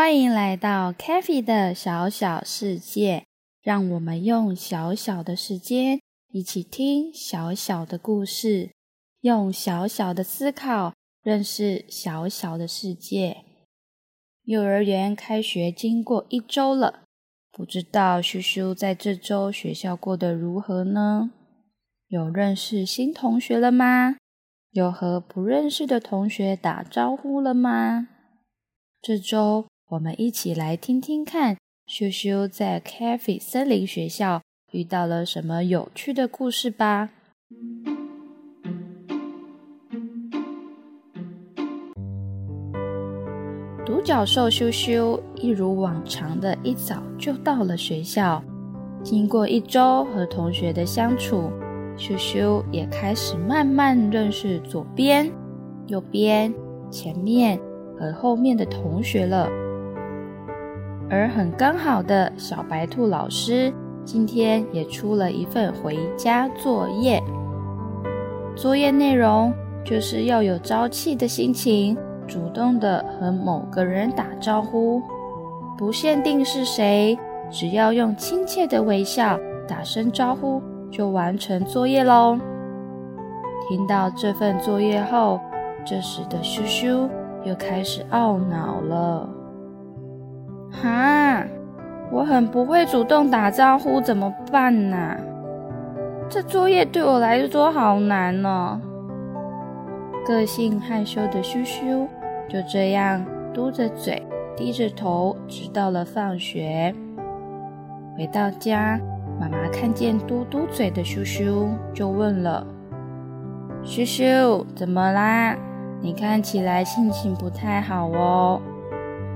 欢迎来到 k a f e 的小小世界，让我们用小小的时间一起听小小的故事，用小小的思考认识小小的世界。幼儿园开学经过一周了，不知道叔叔在这周学校过得如何呢？有认识新同学了吗？有和不认识的同学打招呼了吗？这周。我们一起来听听看，羞羞在 c a f e 森林学校遇到了什么有趣的故事吧。独角兽羞羞一如往常的一早就到了学校，经过一周和同学的相处，羞羞也开始慢慢认识左边、右边、前面和后面的同学了。而很刚好的小白兔老师今天也出了一份回家作业，作业内容就是要有朝气的心情，主动的和某个人打招呼，不限定是谁，只要用亲切的微笑打声招呼就完成作业喽。听到这份作业后，这时的羞羞又开始懊恼了。哈，我很不会主动打招呼，怎么办呢？这作业对我来说好难哦。个性害羞的羞羞就这样嘟着嘴，低着头，直到了放学。回到家，妈妈看见嘟嘟嘴的羞羞，就问了：“羞羞，怎么啦？你看起来心情不太好哦。”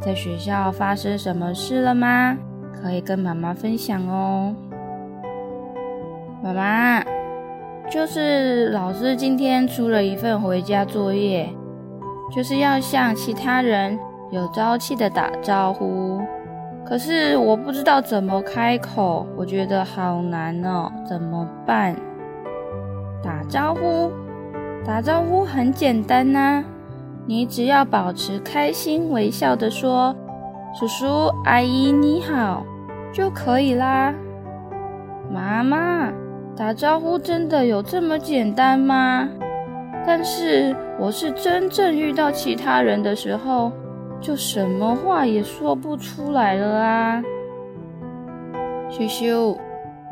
在学校发生什么事了吗？可以跟妈妈分享哦。妈妈，就是老师今天出了一份回家作业，就是要向其他人有朝气的打招呼。可是我不知道怎么开口，我觉得好难哦，怎么办？打招呼，打招呼很简单呐。你只要保持开心微笑的说“叔叔阿姨你好”就可以啦。妈妈，打招呼真的有这么简单吗？但是我是真正遇到其他人的时候，就什么话也说不出来了啊。羞羞，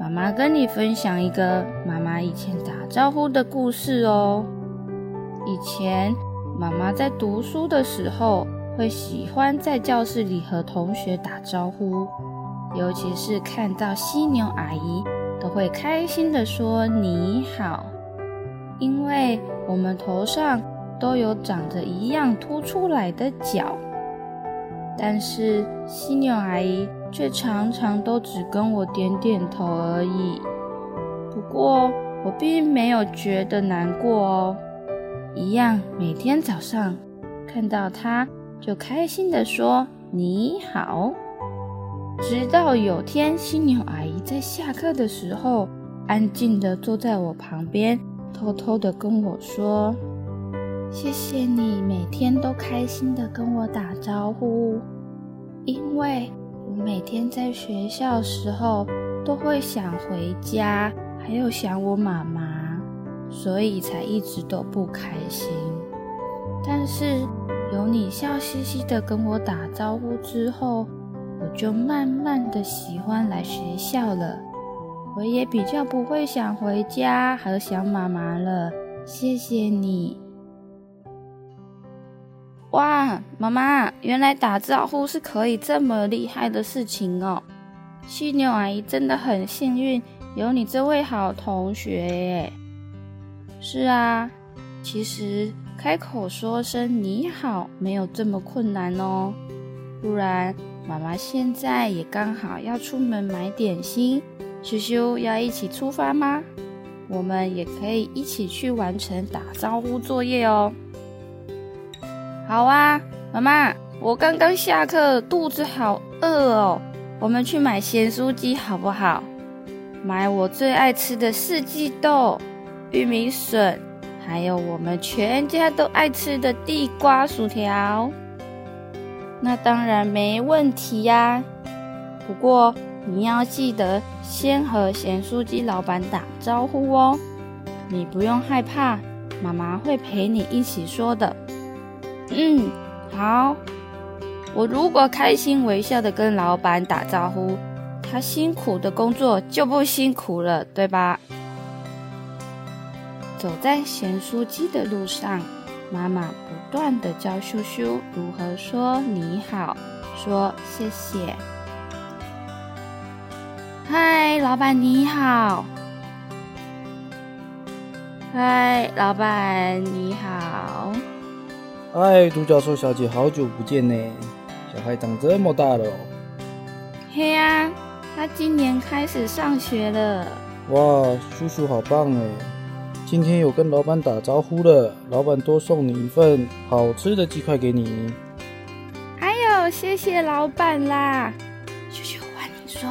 妈妈跟你分享一个妈妈以前打招呼的故事哦。以前。妈妈在读书的时候，会喜欢在教室里和同学打招呼，尤其是看到犀牛阿姨，都会开心地说“你好”，因为我们头上都有长着一样凸出来的角。但是犀牛阿姨却常常都只跟我点点头而已。不过我并没有觉得难过哦。一样，每天早上看到他，就开心地说你好。直到有天，犀牛阿姨在下课的时候，安静地坐在我旁边，偷偷地跟我说：“谢谢你每天都开心地跟我打招呼，因为我每天在学校时候都会想回家，还有想我妈妈。”所以才一直都不开心。但是有你笑嘻嘻的跟我打招呼之后，我就慢慢的喜欢来学校了。我也比较不会想回家和想妈妈了。谢谢你。哇，妈妈，原来打招呼是可以这么厉害的事情哦！犀牛阿姨真的很幸运，有你这位好同学耶。是啊，其实开口说声你好没有这么困难哦。不然，妈妈现在也刚好要出门买点心，羞羞要一起出发吗？我们也可以一起去完成打招呼作业哦。好啊，妈妈，我刚刚下课，肚子好饿哦。我们去买咸酥鸡好不好？买我最爱吃的四季豆、玉米笋，还有我们全家都爱吃的地瓜薯条。那当然没问题呀。不过你要记得先和咸酥鸡老板打招呼哦。你不用害怕，妈妈会陪你一起说的。嗯，好。我如果开心微笑的跟老板打招呼，他辛苦的工作就不辛苦了，对吧？走在咸酥鸡的路上，妈妈不断的教叔叔如何说你好，说谢谢。嗨，老板你好。嗨，老板你好。嗨，独角兽小姐，好久不见呢！小孩长这么大了。嘿呀，他今年开始上学了。哇，叔叔好棒哎！今天有跟老板打招呼了，老板多送你一份好吃的鸡块给你。哎呦，谢谢老板啦！秀秀，我跟你说，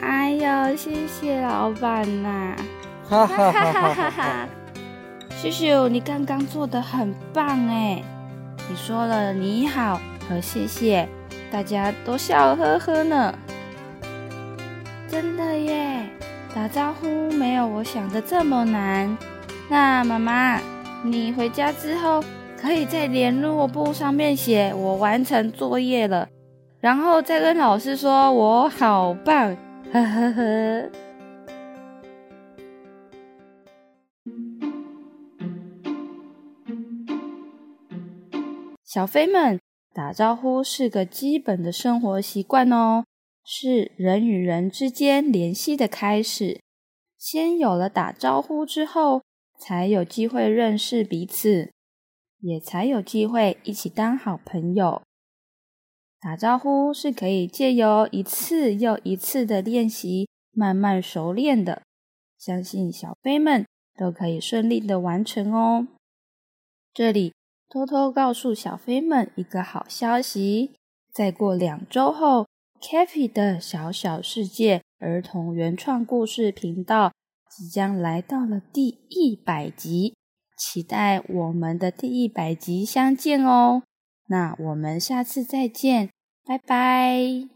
哎呦，谢谢老板啦！哈哈哈哈哈！秀秀，你刚刚做的很棒哎！你说了你好和谢谢，大家都笑呵呵呢。真的耶，打招呼没有我想的这么难。那妈妈，你回家之后可以在联络簿上面写我完成作业了，然后再跟老师说我好棒，呵呵呵。小飞们，打招呼是个基本的生活习惯哦，是人与人之间联系的开始。先有了打招呼之后，才有机会认识彼此，也才有机会一起当好朋友。打招呼是可以借由一次又一次的练习，慢慢熟练的。相信小飞们都可以顺利的完成哦。这里。偷偷告诉小飞们一个好消息：再过两周后 k a f y 的小小世界儿童原创故事频道即将来到了第一百集，期待我们的第一百集相见哦！那我们下次再见，拜拜。